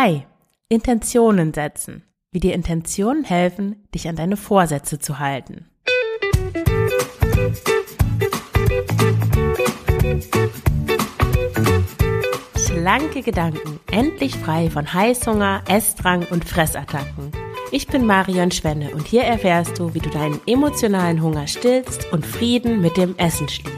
Hi, Intentionen setzen. Wie dir Intentionen helfen, dich an deine Vorsätze zu halten. Schlanke Gedanken, endlich frei von Heißhunger, Essdrang und Fressattacken. Ich bin Marion Schwenne und hier erfährst du, wie du deinen emotionalen Hunger stillst und Frieden mit dem Essen schließt.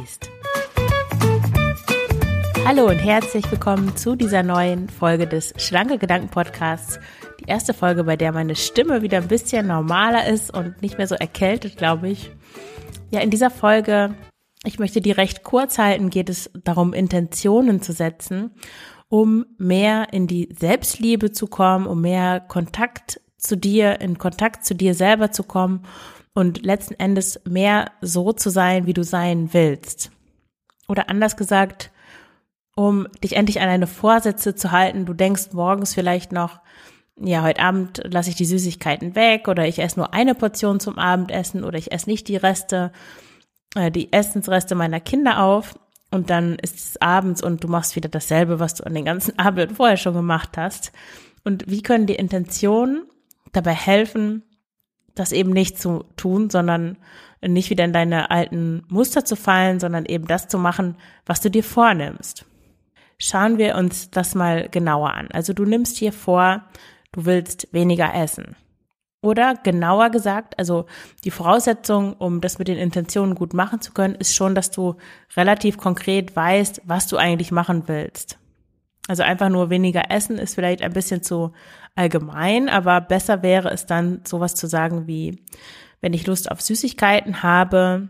Hallo und herzlich willkommen zu dieser neuen Folge des Schlanke Gedanken Podcasts. Die erste Folge, bei der meine Stimme wieder ein bisschen normaler ist und nicht mehr so erkältet, glaube ich. Ja, in dieser Folge, ich möchte die recht kurz halten, geht es darum, Intentionen zu setzen, um mehr in die Selbstliebe zu kommen, um mehr Kontakt zu dir, in Kontakt zu dir selber zu kommen und letzten Endes mehr so zu sein, wie du sein willst. Oder anders gesagt, um dich endlich an deine Vorsätze zu halten. Du denkst morgens vielleicht noch, ja, heute Abend lasse ich die Süßigkeiten weg oder ich esse nur eine Portion zum Abendessen oder ich esse nicht die Reste, äh, die Essensreste meiner Kinder auf und dann ist es abends und du machst wieder dasselbe, was du an den ganzen Abend vorher schon gemacht hast. Und wie können die Intentionen dabei helfen, das eben nicht zu tun, sondern nicht wieder in deine alten Muster zu fallen, sondern eben das zu machen, was du dir vornimmst. Schauen wir uns das mal genauer an. Also du nimmst hier vor, du willst weniger essen. Oder genauer gesagt, also die Voraussetzung, um das mit den Intentionen gut machen zu können, ist schon, dass du relativ konkret weißt, was du eigentlich machen willst. Also einfach nur weniger essen ist vielleicht ein bisschen zu allgemein, aber besser wäre es dann sowas zu sagen wie, wenn ich Lust auf Süßigkeiten habe,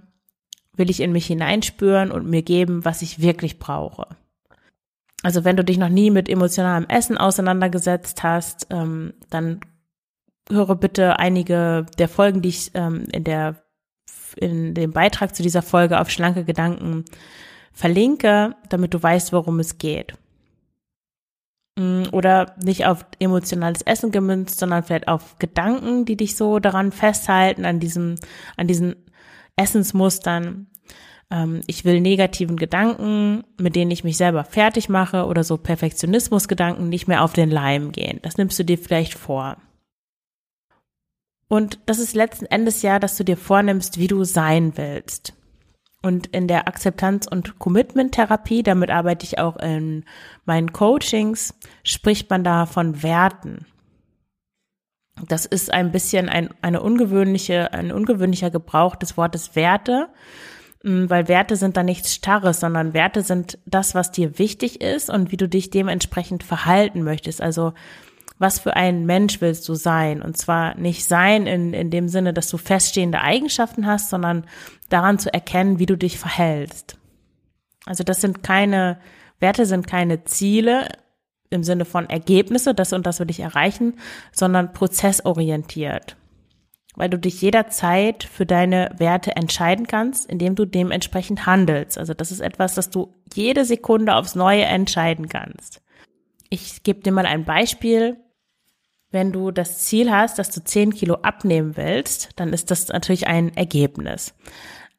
will ich in mich hineinspüren und mir geben, was ich wirklich brauche. Also wenn du dich noch nie mit emotionalem Essen auseinandergesetzt hast, ähm, dann höre bitte einige der Folgen, die ich ähm, in der in dem Beitrag zu dieser Folge auf schlanke Gedanken verlinke, damit du weißt, worum es geht. Mm, oder nicht auf emotionales Essen gemünzt, sondern vielleicht auf Gedanken, die dich so daran festhalten, an diesem, an diesen Essensmustern. Ähm, ich will negativen Gedanken, mit denen ich mich selber fertig mache oder so Perfektionismusgedanken nicht mehr auf den Leim gehen. Das nimmst du dir vielleicht vor. Und das ist letzten Endes ja, dass du dir vornimmst, wie du sein willst. Und in der Akzeptanz- und Commitment-Therapie, damit arbeite ich auch in meinen Coachings, spricht man da von Werten. Das ist ein bisschen ein, eine ungewöhnliche, ein ungewöhnlicher Gebrauch des Wortes Werte, weil Werte sind da nichts Starres, sondern Werte sind das, was dir wichtig ist und wie du dich dementsprechend verhalten möchtest. Also was für ein Mensch willst du sein? Und zwar nicht sein in, in dem Sinne, dass du feststehende Eigenschaften hast, sondern daran zu erkennen, wie du dich verhältst. Also das sind keine, Werte sind keine Ziele im Sinne von Ergebnisse, das und das will ich erreichen, sondern prozessorientiert. Weil du dich jederzeit für deine Werte entscheiden kannst, indem du dementsprechend handelst. Also das ist etwas, das du jede Sekunde aufs Neue entscheiden kannst. Ich gebe dir mal ein Beispiel wenn du das Ziel hast, dass du 10 Kilo abnehmen willst, dann ist das natürlich ein Ergebnis.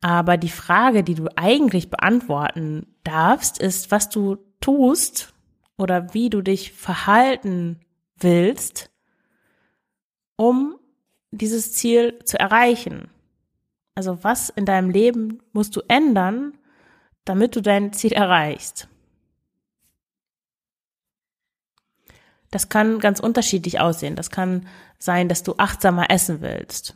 Aber die Frage, die du eigentlich beantworten darfst, ist, was du tust oder wie du dich verhalten willst, um dieses Ziel zu erreichen. Also was in deinem Leben musst du ändern, damit du dein Ziel erreichst. Das kann ganz unterschiedlich aussehen. Das kann sein, dass du achtsamer essen willst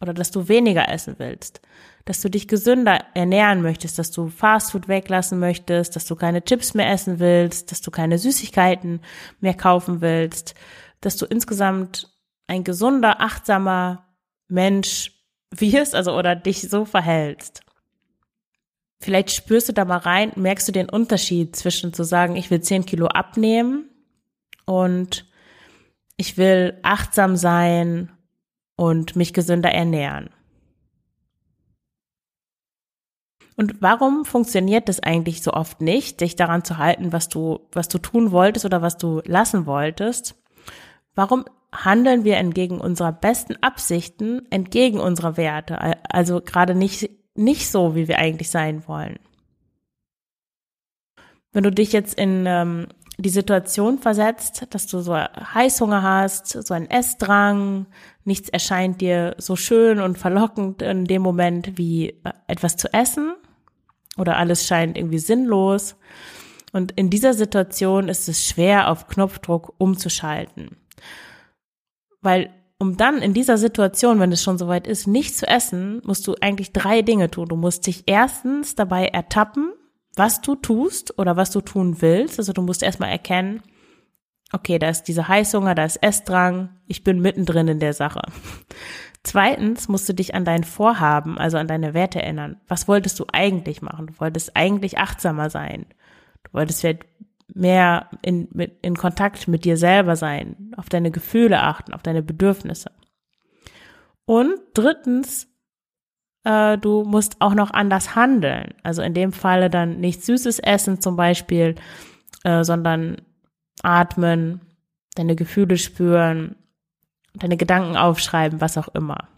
oder dass du weniger essen willst, dass du dich gesünder ernähren möchtest, dass du Fastfood weglassen möchtest, dass du keine Chips mehr essen willst, dass du keine Süßigkeiten mehr kaufen willst, dass du insgesamt ein gesunder, achtsamer Mensch wirst, also oder dich so verhältst. Vielleicht spürst du da mal rein, merkst du den Unterschied zwischen zu sagen, ich will 10 Kilo abnehmen und ich will achtsam sein und mich gesünder ernähren. Und warum funktioniert das eigentlich so oft nicht, dich daran zu halten, was du, was du tun wolltest oder was du lassen wolltest? Warum handeln wir entgegen unserer besten Absichten, entgegen unserer Werte? Also gerade nicht, nicht so, wie wir eigentlich sein wollen. Wenn du dich jetzt in ähm, die Situation versetzt, dass du so Heißhunger hast, so einen Essdrang, nichts erscheint dir so schön und verlockend in dem Moment wie äh, etwas zu essen oder alles scheint irgendwie sinnlos. Und in dieser Situation ist es schwer, auf Knopfdruck umzuschalten. Weil um dann in dieser Situation, wenn es schon soweit ist, nicht zu essen, musst du eigentlich drei Dinge tun. Du musst dich erstens dabei ertappen, was du tust oder was du tun willst. Also du musst erstmal erkennen, okay, da ist dieser Heißhunger, da ist Essdrang, ich bin mittendrin in der Sache. Zweitens musst du dich an dein Vorhaben, also an deine Werte erinnern. Was wolltest du eigentlich machen? Du wolltest eigentlich achtsamer sein. Du wolltest vielleicht mehr in, mit, in Kontakt mit dir selber sein, auf deine Gefühle achten, auf deine Bedürfnisse. Und drittens, äh, du musst auch noch anders handeln. Also in dem Falle dann nicht süßes Essen zum Beispiel, äh, sondern atmen, deine Gefühle spüren, deine Gedanken aufschreiben, was auch immer.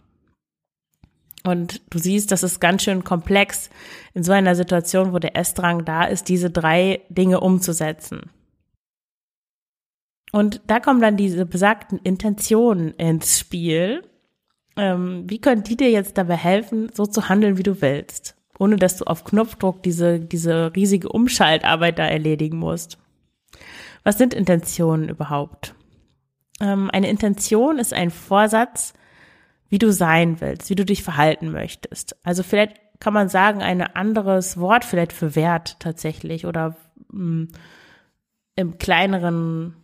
Und du siehst, das ist ganz schön komplex, in so einer Situation, wo der Essdrang da ist, diese drei Dinge umzusetzen. Und da kommen dann diese besagten Intentionen ins Spiel. Ähm, wie können die dir jetzt dabei helfen, so zu handeln, wie du willst, ohne dass du auf Knopfdruck diese, diese riesige Umschaltarbeit da erledigen musst? Was sind Intentionen überhaupt? Ähm, eine Intention ist ein Vorsatz, wie du sein willst, wie du dich verhalten möchtest. Also vielleicht kann man sagen, ein anderes Wort vielleicht für Wert tatsächlich oder mh, mm, im kleineren,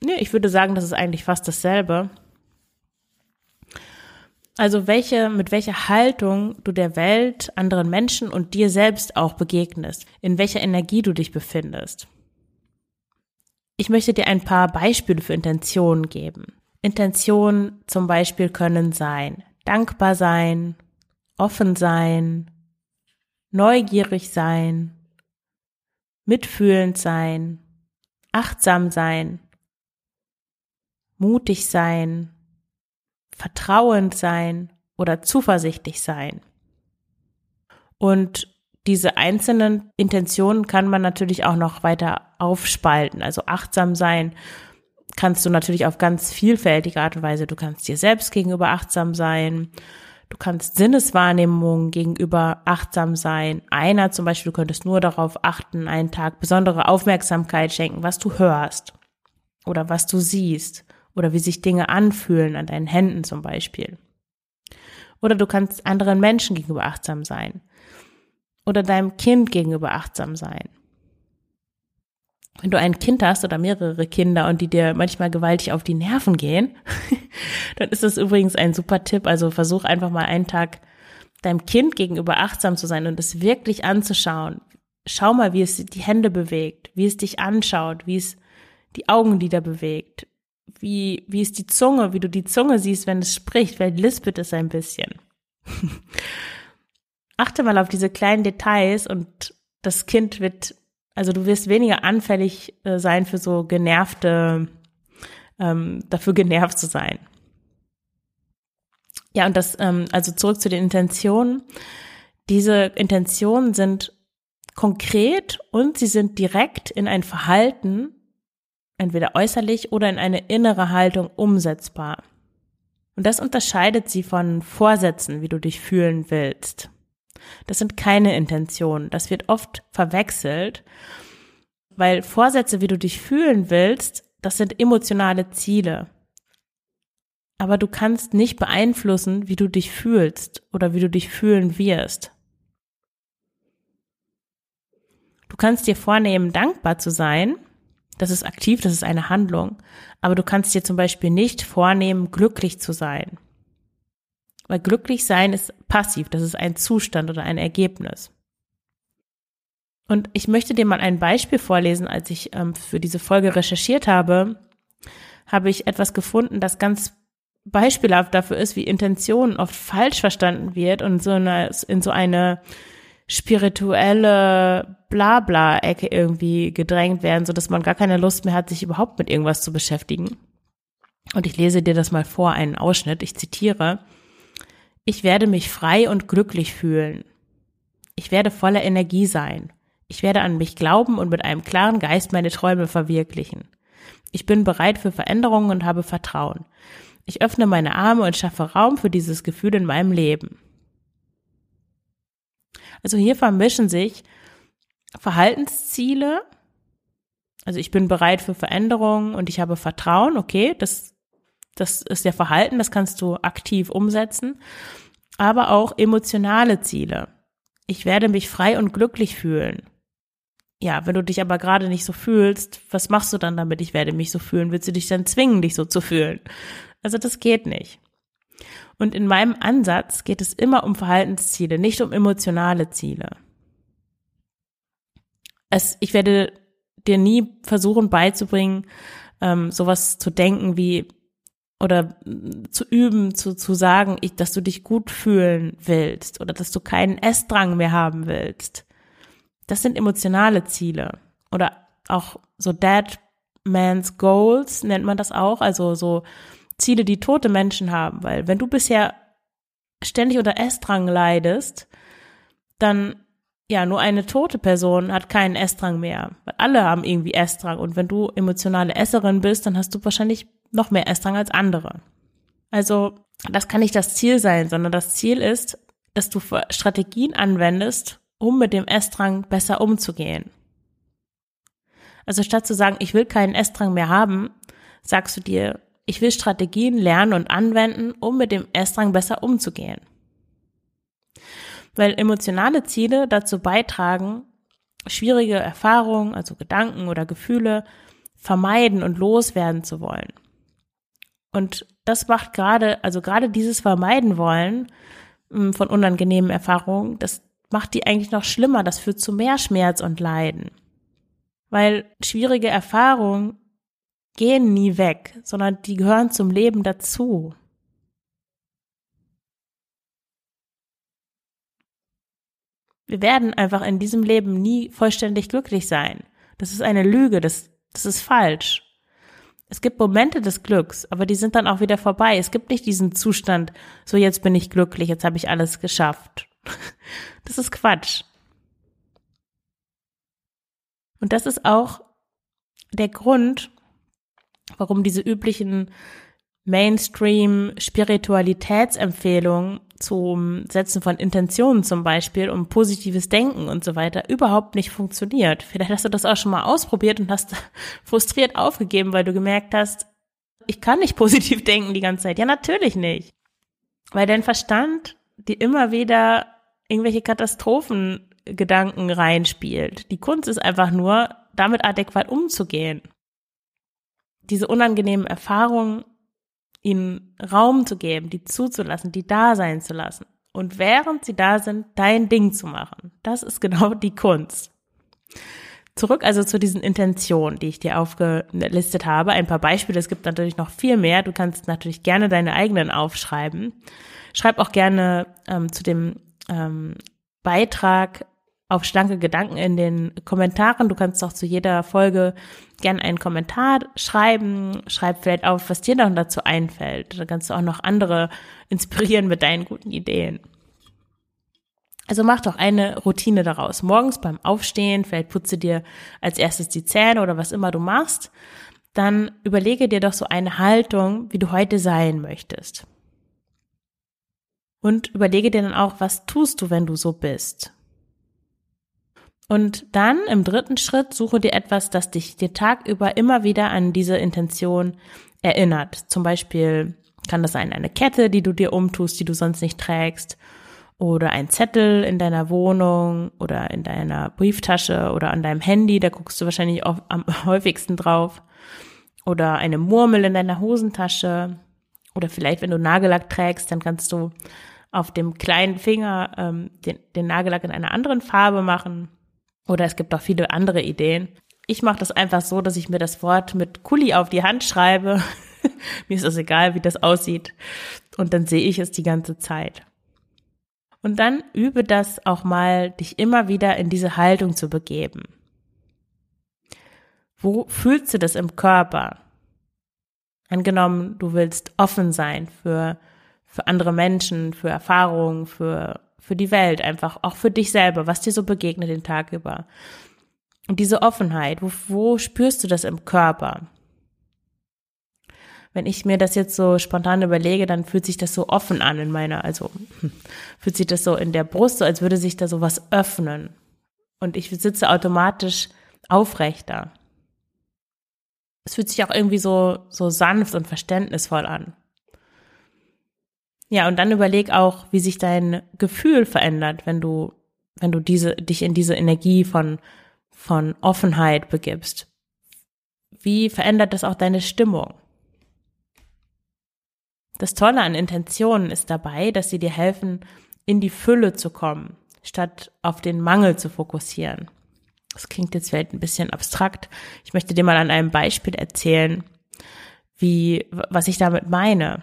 nee, ich würde sagen, das ist eigentlich fast dasselbe. Also welche, mit welcher Haltung du der Welt, anderen Menschen und dir selbst auch begegnest, in welcher Energie du dich befindest. Ich möchte dir ein paar Beispiele für Intentionen geben. Intentionen zum Beispiel können sein, dankbar sein, offen sein, neugierig sein, mitfühlend sein, achtsam sein, mutig sein, vertrauend sein oder zuversichtlich sein. Und diese einzelnen Intentionen kann man natürlich auch noch weiter aufspalten. Also achtsam sein kannst du natürlich auf ganz vielfältige Art und Weise. Du kannst dir selbst gegenüber achtsam sein. Du kannst Sinneswahrnehmung gegenüber achtsam sein. Einer zum Beispiel, du könntest nur darauf achten, einen Tag besondere Aufmerksamkeit schenken, was du hörst oder was du siehst oder wie sich Dinge anfühlen an deinen Händen zum Beispiel. Oder du kannst anderen Menschen gegenüber achtsam sein oder deinem Kind gegenüber achtsam sein. Wenn du ein Kind hast oder mehrere Kinder und die dir manchmal gewaltig auf die Nerven gehen, dann ist das übrigens ein super Tipp. Also versuch einfach mal einen Tag deinem Kind gegenüber achtsam zu sein und es wirklich anzuschauen. Schau mal, wie es die Hände bewegt, wie es dich anschaut, wie es die Augenlider bewegt, wie, wie es die Zunge, wie du die Zunge siehst, wenn es spricht, vielleicht lispelt es ein bisschen. achte mal auf diese kleinen Details und das Kind wird, also du wirst weniger anfällig äh, sein für so genervte, ähm, dafür genervt zu sein. Ja, und das, ähm, also zurück zu den Intentionen. Diese Intentionen sind konkret und sie sind direkt in ein Verhalten, entweder äußerlich oder in eine innere Haltung umsetzbar. Und das unterscheidet sie von Vorsätzen, wie du dich fühlen willst. Das sind keine Intentionen. Das wird oft verwechselt, weil Vorsätze, wie du dich fühlen willst, das sind emotionale Ziele. Aber du kannst nicht beeinflussen, wie du dich fühlst oder wie du dich fühlen wirst. Du kannst dir vornehmen, dankbar zu sein. Das ist aktiv, das ist eine Handlung. Aber du kannst dir zum Beispiel nicht vornehmen, glücklich zu sein. Weil glücklich sein ist passiv, das ist ein Zustand oder ein Ergebnis. Und ich möchte dir mal ein Beispiel vorlesen. Als ich ähm, für diese Folge recherchiert habe, habe ich etwas gefunden, das ganz beispielhaft dafür ist, wie Intention oft falsch verstanden wird und so eine, in so eine spirituelle Blabla-Ecke irgendwie gedrängt werden, so dass man gar keine Lust mehr hat, sich überhaupt mit irgendwas zu beschäftigen. Und ich lese dir das mal vor, einen Ausschnitt. Ich zitiere. Ich werde mich frei und glücklich fühlen. Ich werde voller Energie sein. Ich werde an mich glauben und mit einem klaren Geist meine Träume verwirklichen. Ich bin bereit für Veränderungen und habe Vertrauen. Ich öffne meine Arme und schaffe Raum für dieses Gefühl in meinem Leben. Also hier vermischen sich Verhaltensziele, also ich bin bereit für Veränderungen und ich habe Vertrauen, okay, das, das ist ja Verhalten, das kannst du aktiv umsetzen, aber auch emotionale Ziele. Ich werde mich frei und glücklich fühlen. Ja, wenn du dich aber gerade nicht so fühlst, was machst du dann damit? Ich werde mich so fühlen. Willst du dich dann zwingen, dich so zu fühlen? Also das geht nicht. Und in meinem Ansatz geht es immer um Verhaltensziele, nicht um emotionale Ziele. Es, ich werde dir nie versuchen beizubringen, ähm, sowas zu denken wie oder zu üben, zu, zu sagen, ich, dass du dich gut fühlen willst oder dass du keinen Essdrang mehr haben willst. Das sind emotionale Ziele. Oder auch so Dead Man's Goals nennt man das auch, also so Ziele, die tote Menschen haben, weil wenn du bisher ständig unter Essdrang leidest, dann ja, nur eine tote Person hat keinen Essdrang mehr. Weil alle haben irgendwie Essdrang. Und wenn du emotionale Esserin bist, dann hast du wahrscheinlich noch mehr Essdrang als andere. Also, das kann nicht das Ziel sein, sondern das Ziel ist, dass du Strategien anwendest, um mit dem Essdrang besser umzugehen. Also statt zu sagen, ich will keinen Essdrang mehr haben, sagst du dir, ich will Strategien lernen und anwenden, um mit dem Essdrang besser umzugehen. Weil emotionale Ziele dazu beitragen, schwierige Erfahrungen, also Gedanken oder Gefühle, vermeiden und loswerden zu wollen. Und das macht gerade, also gerade dieses Vermeiden wollen hm, von unangenehmen Erfahrungen, das macht die eigentlich noch schlimmer. Das führt zu mehr Schmerz und Leiden. Weil schwierige Erfahrungen gehen nie weg, sondern die gehören zum Leben dazu. Wir werden einfach in diesem Leben nie vollständig glücklich sein. Das ist eine Lüge, das, das ist falsch. Es gibt Momente des Glücks, aber die sind dann auch wieder vorbei. Es gibt nicht diesen Zustand, so jetzt bin ich glücklich, jetzt habe ich alles geschafft. Das ist Quatsch. Und das ist auch der Grund, warum diese üblichen Mainstream-Spiritualitätsempfehlungen zum Setzen von Intentionen zum Beispiel, um positives Denken und so weiter, überhaupt nicht funktioniert. Vielleicht hast du das auch schon mal ausprobiert und hast frustriert aufgegeben, weil du gemerkt hast, ich kann nicht positiv denken die ganze Zeit. Ja, natürlich nicht. Weil dein Verstand dir immer wieder irgendwelche Katastrophengedanken reinspielt. Die Kunst ist einfach nur, damit adäquat umzugehen diese unangenehmen Erfahrungen ihnen Raum zu geben, die zuzulassen, die da sein zu lassen. Und während sie da sind, dein Ding zu machen. Das ist genau die Kunst. Zurück also zu diesen Intentionen, die ich dir aufgelistet habe. Ein paar Beispiele. Es gibt natürlich noch viel mehr. Du kannst natürlich gerne deine eigenen aufschreiben. Schreib auch gerne ähm, zu dem ähm, Beitrag auf schlanke Gedanken in den Kommentaren. Du kannst auch zu jeder Folge gerne einen Kommentar schreiben. Schreib vielleicht auf, was dir dann dazu einfällt. Da kannst du auch noch andere inspirieren mit deinen guten Ideen. Also mach doch eine Routine daraus. Morgens beim Aufstehen, vielleicht putze dir als erstes die Zähne oder was immer du machst. Dann überlege dir doch so eine Haltung, wie du heute sein möchtest. Und überlege dir dann auch, was tust du, wenn du so bist? Und dann im dritten Schritt suche dir etwas, das dich dir tagüber immer wieder an diese Intention erinnert. Zum Beispiel kann das sein eine Kette, die du dir umtust, die du sonst nicht trägst, oder ein Zettel in deiner Wohnung oder in deiner Brieftasche oder an deinem Handy, da guckst du wahrscheinlich auch am häufigsten drauf, oder eine Murmel in deiner Hosentasche, oder vielleicht, wenn du Nagellack trägst, dann kannst du auf dem kleinen Finger ähm, den, den Nagellack in einer anderen Farbe machen oder es gibt auch viele andere Ideen. Ich mache das einfach so, dass ich mir das Wort mit Kuli auf die Hand schreibe. mir ist es egal, wie das aussieht. Und dann sehe ich es die ganze Zeit. Und dann übe das auch mal, dich immer wieder in diese Haltung zu begeben. Wo fühlst du das im Körper? Angenommen, du willst offen sein für, für andere Menschen, für Erfahrungen, für für die Welt einfach, auch für dich selber, was dir so begegnet den Tag über. Und diese Offenheit, wo, wo spürst du das im Körper? Wenn ich mir das jetzt so spontan überlege, dann fühlt sich das so offen an in meiner, also fühlt sich das so in der Brust, so als würde sich da so was öffnen. Und ich sitze automatisch aufrechter. Es fühlt sich auch irgendwie so, so sanft und verständnisvoll an. Ja, und dann überleg auch, wie sich dein Gefühl verändert, wenn du, wenn du diese, dich in diese Energie von, von Offenheit begibst. Wie verändert das auch deine Stimmung? Das Tolle an Intentionen ist dabei, dass sie dir helfen, in die Fülle zu kommen, statt auf den Mangel zu fokussieren. Das klingt jetzt vielleicht ein bisschen abstrakt. Ich möchte dir mal an einem Beispiel erzählen, wie, was ich damit meine.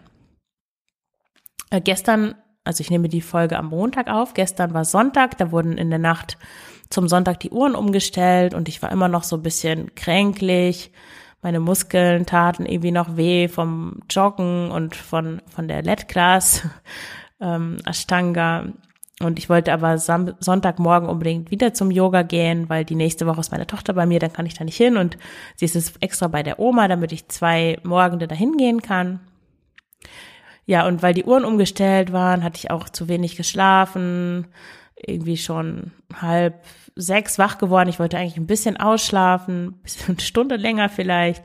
Äh, gestern, also ich nehme die Folge am Montag auf, gestern war Sonntag, da wurden in der Nacht zum Sonntag die Uhren umgestellt und ich war immer noch so ein bisschen kränklich. Meine Muskeln taten irgendwie noch weh vom Joggen und von, von der LED-Class, ähm, Ashtanga. Und ich wollte aber Sam Sonntagmorgen unbedingt wieder zum Yoga gehen, weil die nächste Woche ist meine Tochter bei mir, dann kann ich da nicht hin und sie ist jetzt extra bei der Oma, damit ich zwei Morgende dahin gehen kann. Ja, und weil die Uhren umgestellt waren, hatte ich auch zu wenig geschlafen, irgendwie schon halb sechs wach geworden. Ich wollte eigentlich ein bisschen ausschlafen, bisschen eine Stunde länger vielleicht.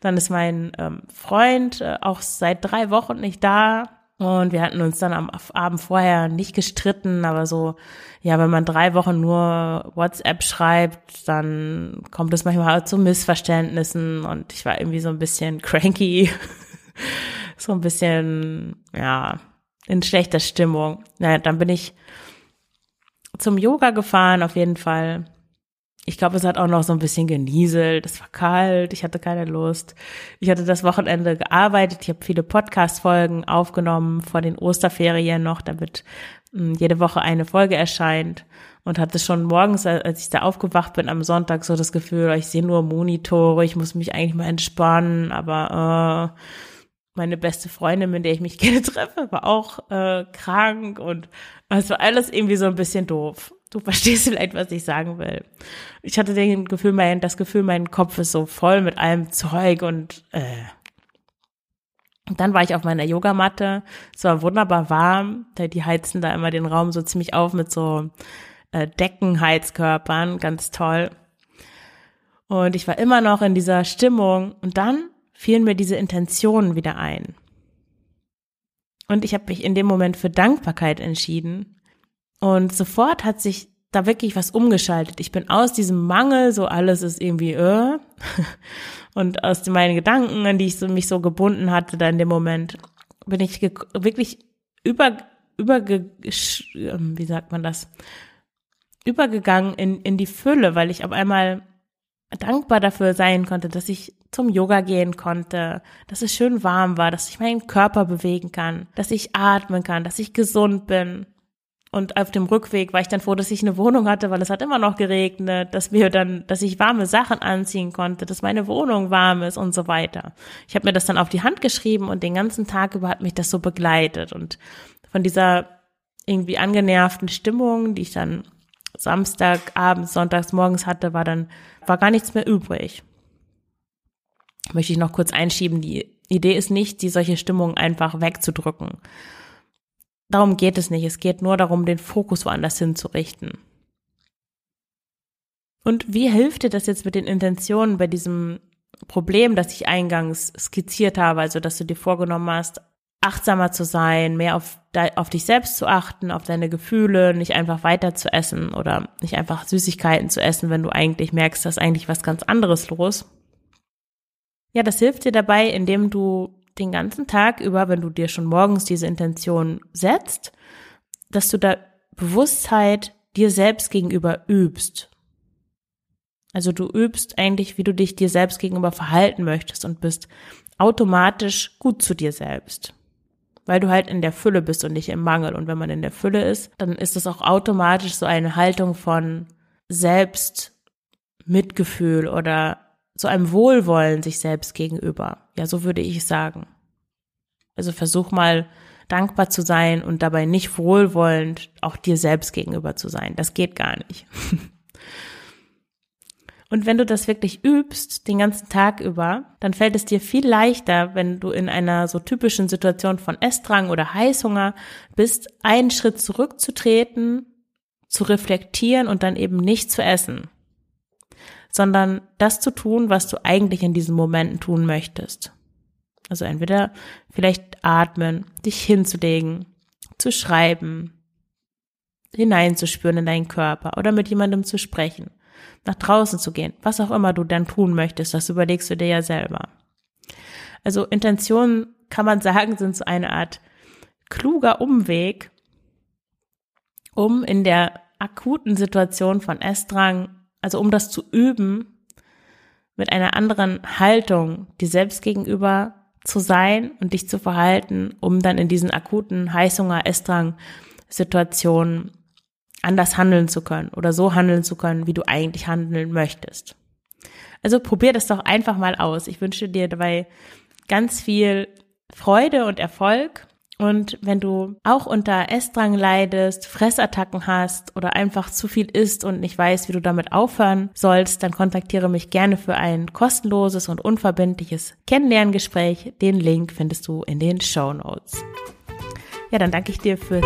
Dann ist mein ähm, Freund äh, auch seit drei Wochen nicht da. Und wir hatten uns dann am Abend vorher nicht gestritten, aber so, ja, wenn man drei Wochen nur WhatsApp schreibt, dann kommt es manchmal zu Missverständnissen und ich war irgendwie so ein bisschen cranky so ein bisschen, ja, in schlechter Stimmung. Naja, dann bin ich zum Yoga gefahren, auf jeden Fall. Ich glaube, es hat auch noch so ein bisschen genieselt. Es war kalt, ich hatte keine Lust. Ich hatte das Wochenende gearbeitet. Ich habe viele Podcast-Folgen aufgenommen vor den Osterferien noch, damit hm, jede Woche eine Folge erscheint. Und hatte schon morgens, als ich da aufgewacht bin am Sonntag, so das Gefühl, ich sehe nur Monitore, ich muss mich eigentlich mal entspannen, aber äh, meine beste Freundin, mit der ich mich gerne treffe, war auch äh, krank und es war alles irgendwie so ein bisschen doof. Du verstehst vielleicht, was ich sagen will. Ich hatte den Gefühl, mein, das Gefühl, mein Kopf ist so voll mit allem Zeug und äh. Und dann war ich auf meiner Yogamatte. Es war wunderbar warm. Die heizen da immer den Raum so ziemlich auf mit so äh, Deckenheizkörpern. Ganz toll. Und ich war immer noch in dieser Stimmung. Und dann fielen mir diese Intentionen wieder ein. Und ich habe mich in dem Moment für Dankbarkeit entschieden. Und sofort hat sich da wirklich was umgeschaltet. Ich bin aus diesem Mangel, so alles ist irgendwie äh, und aus meinen Gedanken, an die ich so, mich so gebunden hatte, da in dem Moment, bin ich wirklich über, über, ähm, wie sagt man das, übergegangen in, in die Fülle, weil ich auf einmal dankbar dafür sein konnte, dass ich zum Yoga gehen konnte, dass es schön warm war, dass ich meinen Körper bewegen kann, dass ich atmen kann, dass ich gesund bin. Und auf dem Rückweg war ich dann froh, dass ich eine Wohnung hatte, weil es hat immer noch geregnet, dass wir dann, dass ich warme Sachen anziehen konnte, dass meine Wohnung warm ist und so weiter. Ich habe mir das dann auf die Hand geschrieben und den ganzen Tag über hat mich das so begleitet und von dieser irgendwie angenervten Stimmung, die ich dann Samstag, abends, sonntags, morgens hatte, war dann, war gar nichts mehr übrig. Möchte ich noch kurz einschieben, die Idee ist nicht, die solche Stimmung einfach wegzudrücken. Darum geht es nicht. Es geht nur darum, den Fokus woanders hinzurichten. Und wie hilft dir das jetzt mit den Intentionen bei diesem Problem, das ich eingangs skizziert habe, also dass du dir vorgenommen hast, achtsamer zu sein, mehr auf, auf dich selbst zu achten, auf deine Gefühle, nicht einfach weiter zu essen oder nicht einfach Süßigkeiten zu essen, wenn du eigentlich merkst, dass eigentlich was ganz anderes los. Ja, das hilft dir dabei, indem du den ganzen Tag über, wenn du dir schon morgens diese Intention setzt, dass du da Bewusstheit dir selbst gegenüber übst. Also du übst eigentlich, wie du dich dir selbst gegenüber verhalten möchtest und bist automatisch gut zu dir selbst weil du halt in der Fülle bist und nicht im Mangel. Und wenn man in der Fülle ist, dann ist es auch automatisch so eine Haltung von Selbstmitgefühl oder so einem Wohlwollen sich selbst gegenüber. Ja, so würde ich sagen. Also versuch mal dankbar zu sein und dabei nicht wohlwollend auch dir selbst gegenüber zu sein. Das geht gar nicht. Und wenn du das wirklich übst, den ganzen Tag über, dann fällt es dir viel leichter, wenn du in einer so typischen Situation von Essdrang oder Heißhunger bist, einen Schritt zurückzutreten, zu reflektieren und dann eben nicht zu essen, sondern das zu tun, was du eigentlich in diesen Momenten tun möchtest. Also entweder vielleicht atmen, dich hinzulegen, zu schreiben, hineinzuspüren in deinen Körper oder mit jemandem zu sprechen nach draußen zu gehen, was auch immer du dann tun möchtest, das überlegst du dir ja selber. Also Intentionen, kann man sagen, sind so eine Art kluger Umweg, um in der akuten Situation von Essdrang, also um das zu üben, mit einer anderen Haltung dir selbst gegenüber zu sein und dich zu verhalten, um dann in diesen akuten Heißhunger, Essdrang Situationen anders handeln zu können oder so handeln zu können, wie du eigentlich handeln möchtest. Also probier das doch einfach mal aus. Ich wünsche dir dabei ganz viel Freude und Erfolg. Und wenn du auch unter Essdrang leidest, Fressattacken hast oder einfach zu viel isst und nicht weißt, wie du damit aufhören sollst, dann kontaktiere mich gerne für ein kostenloses und unverbindliches Kennenlerngespräch. Den Link findest du in den Show Notes. Ja, dann danke ich dir für